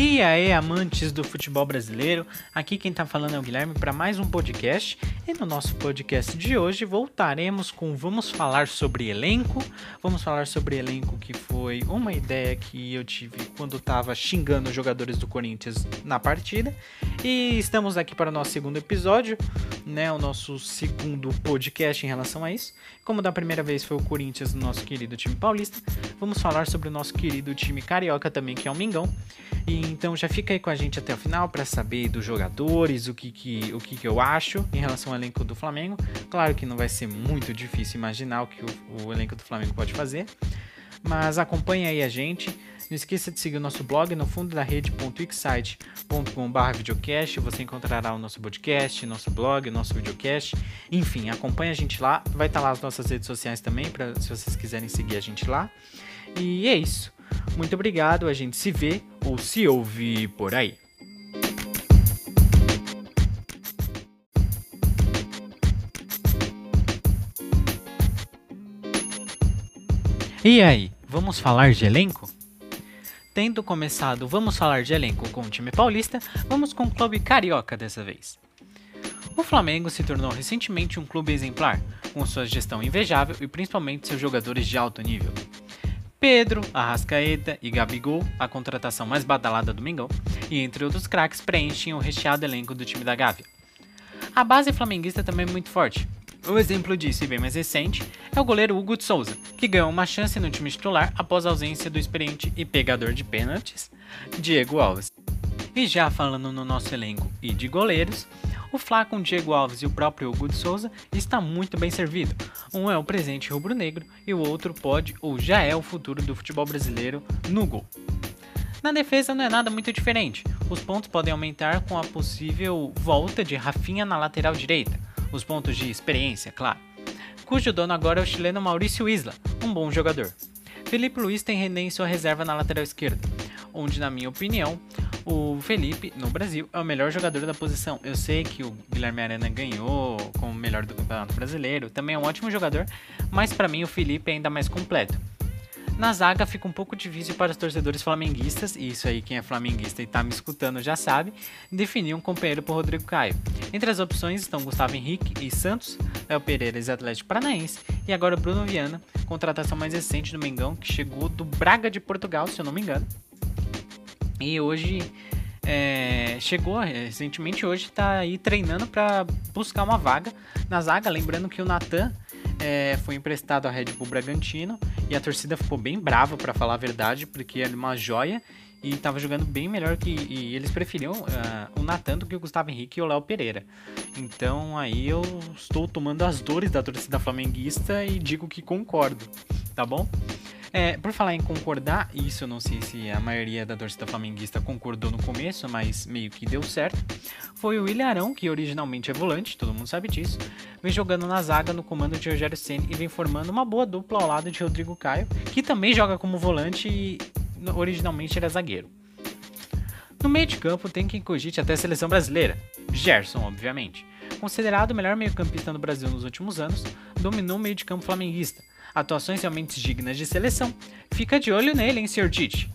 E aí, amantes do futebol brasileiro, aqui quem tá falando é o Guilherme para mais um podcast. E no nosso podcast de hoje voltaremos com Vamos falar sobre elenco. Vamos falar sobre elenco que foi uma ideia que eu tive quando tava xingando os jogadores do Corinthians na partida. E estamos aqui para o nosso segundo episódio, né? O nosso segundo podcast em relação a isso. Como da primeira vez foi o Corinthians, nosso querido time paulista, vamos falar sobre o nosso querido time carioca também, que é o Mingão. E então já fica aí com a gente até o final para saber dos jogadores, o que, que, o que, que eu acho em relação ao elenco do Flamengo. Claro que não vai ser muito difícil imaginar o que o, o elenco do Flamengo pode fazer. Mas acompanhe aí a gente. Não esqueça de seguir o nosso blog no fundo da rede.wixsite.com.br videocast. Você encontrará o nosso podcast, nosso blog, nosso videocast. Enfim, acompanhe a gente lá. Vai estar lá as nossas redes sociais também, pra, se vocês quiserem seguir a gente lá. E é isso. Muito obrigado, a gente se vê ou se ouve por aí. E aí, vamos falar de elenco? Tendo começado Vamos falar de elenco com o time paulista, vamos com o clube carioca dessa vez. O Flamengo se tornou recentemente um clube exemplar, com sua gestão invejável e principalmente seus jogadores de alto nível. Pedro, Arrascaeta e Gabigol, a contratação mais badalada do Mengão, e entre outros craques preenchem o recheado elenco do time da Gávea. A base flamenguista também é muito forte. O exemplo disso, e bem mais recente, é o goleiro Hugo de Souza, que ganhou uma chance no time titular após a ausência do experiente e pegador de pênaltis, Diego Alves. E já falando no nosso elenco e de goleiros, o Fla com Diego Alves e o próprio Hugo de Souza está muito bem servido. Um é o presente rubro-negro e o outro pode ou já é o futuro do futebol brasileiro no gol. Na defesa não é nada muito diferente. Os pontos podem aumentar com a possível volta de Rafinha na lateral direita, os pontos de experiência, claro. Cujo dono agora é o chileno Maurício Isla, um bom jogador. Felipe Luiz tem René em sua reserva na lateral esquerda, onde, na minha opinião, o Felipe, no Brasil, é o melhor jogador da posição. Eu sei que o Guilherme Arana ganhou como melhor do Campeonato Brasileiro, também é um ótimo jogador, mas para mim o Felipe é ainda mais completo. Na zaga fica um pouco difícil para os torcedores flamenguistas, e isso aí quem é flamenguista e está me escutando já sabe, definir um companheiro por Rodrigo Caio. Entre as opções estão Gustavo Henrique e Santos, Léo Pereira e Atlético Paranaense, e agora Bruno Viana, contratação mais recente do Mengão, que chegou do Braga de Portugal, se eu não me engano. E hoje é, chegou recentemente, hoje está aí treinando para buscar uma vaga na zaga. Lembrando que o Natan é, foi emprestado à Red Bull Bragantino e a torcida ficou bem brava para falar a verdade, porque era uma joia e estava jogando bem melhor que. E eles preferiam uh, o Natan do que o Gustavo Henrique e o Léo Pereira. Então aí eu estou tomando as dores da torcida flamenguista e digo que concordo, tá bom? É, por falar em concordar, isso eu não sei se a maioria da torcida flamenguista concordou no começo, mas meio que deu certo. Foi o Ilharão, que originalmente é volante, todo mundo sabe disso, vem jogando na zaga no comando de Rogério Senna e vem formando uma boa dupla ao lado de Rodrigo Caio, que também joga como volante e originalmente era zagueiro. No meio de campo tem quem cogite até a seleção brasileira, Gerson, obviamente. Considerado o melhor meio-campista no Brasil nos últimos anos, dominou o meio de campo flamenguista, atuações realmente dignas de seleção, fica de olho nele, hein, Sr. Tite.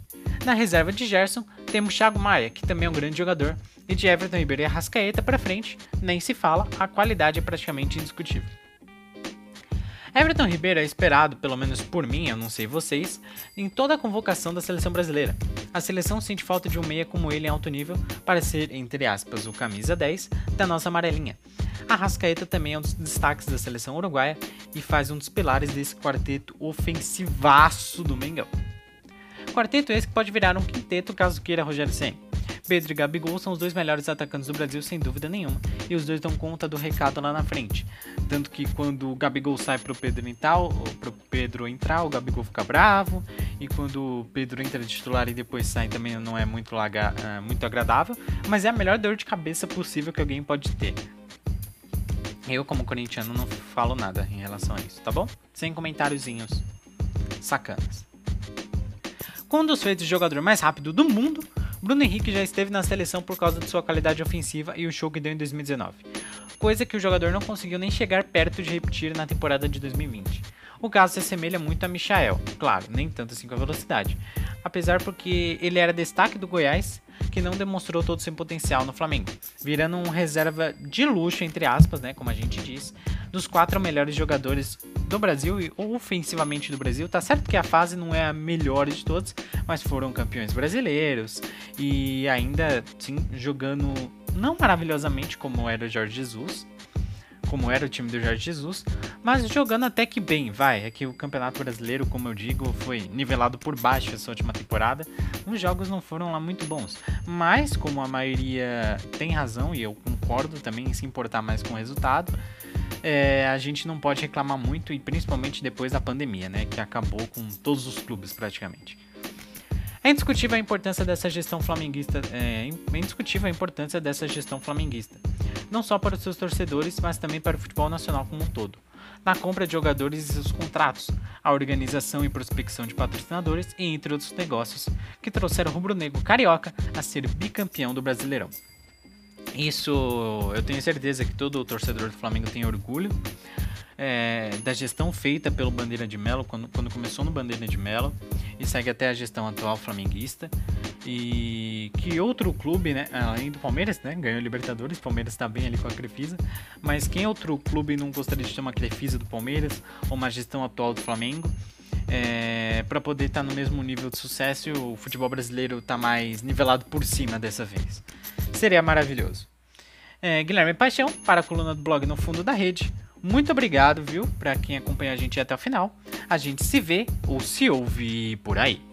Na reserva de Gerson, temos Thiago Maia, que também é um grande jogador, e de Everton Ribeiro e Arrascaeta para frente, nem se fala, a qualidade é praticamente indiscutível. Everton Ribeiro é esperado, pelo menos por mim, eu não sei vocês, em toda a convocação da seleção brasileira. A seleção sente falta de um meia como ele em alto nível para ser, entre aspas, o camisa 10 da nossa amarelinha. A Rascaeta também é um dos destaques da seleção uruguaia e faz um dos pilares desse quarteto ofensivaço do Mengão. Quarteto esse que pode virar um quinteto caso queira Rogério Senna. Pedro e Gabigol são os dois melhores atacantes do Brasil, sem dúvida nenhuma, e os dois dão conta do recado lá na frente. Tanto que quando o Gabigol sai pro Pedro entrar, pro Pedro entrar, o Gabigol fica bravo, e quando o Pedro entra de titular e depois sai também não é muito, laga, uh, muito agradável, mas é a melhor dor de cabeça possível que alguém pode ter. Eu, como corintiano, não falo nada em relação a isso, tá bom? Sem comentáriozinhos sacanas. Com um dos feitos de jogador mais rápido do mundo, Bruno Henrique já esteve na seleção por causa de sua qualidade ofensiva e o show que deu em 2019, coisa que o jogador não conseguiu nem chegar perto de repetir na temporada de 2020. O caso se assemelha muito a Michael, claro, nem tanto assim com a velocidade, apesar porque ele era destaque do Goiás, que não demonstrou todo o seu potencial no Flamengo, virando um reserva de luxo, entre aspas, né, como a gente diz, dos quatro melhores jogadores do Brasil e ofensivamente do Brasil. Tá certo que a fase não é a melhor de todos, mas foram campeões brasileiros e ainda sim jogando não maravilhosamente como era o Jorge Jesus, como era o time do Jorge Jesus, mas jogando até que bem, vai. É que o Campeonato Brasileiro, como eu digo, foi nivelado por baixo essa última temporada. Os jogos não foram lá muito bons, mas como a maioria tem razão e eu concordo também em se importar mais com o resultado, é, a gente não pode reclamar muito e principalmente depois da pandemia, né, que acabou com todos os clubes praticamente. É indiscutível a importância dessa gestão flamenguista. É, é indiscutível a importância dessa gestão flamenguista não só para os seus torcedores, mas também para o futebol nacional como um todo. Na compra de jogadores e seus contratos, a organização e prospecção de patrocinadores e entre outros negócios que trouxeram o rubro-negro carioca a ser bicampeão do Brasileirão. Isso eu tenho certeza que todo torcedor do Flamengo tem orgulho é, da gestão feita pelo Bandeira de Melo, quando, quando começou no Bandeira de Melo, e segue até a gestão atual flamenguista. E que outro clube, né, além do Palmeiras, né, ganhou Libertadores, Palmeiras está bem ali com a Crefisa, mas quem outro clube não gostaria de ter uma Crefisa do Palmeiras ou uma gestão atual do Flamengo? É, para poder estar tá no mesmo nível de sucesso o futebol brasileiro tá mais nivelado por cima dessa vez. Seria maravilhoso. É, Guilherme Paixão, para a coluna do blog No Fundo da Rede. Muito obrigado, viu, para quem acompanha a gente até o final. A gente se vê ou se ouve por aí.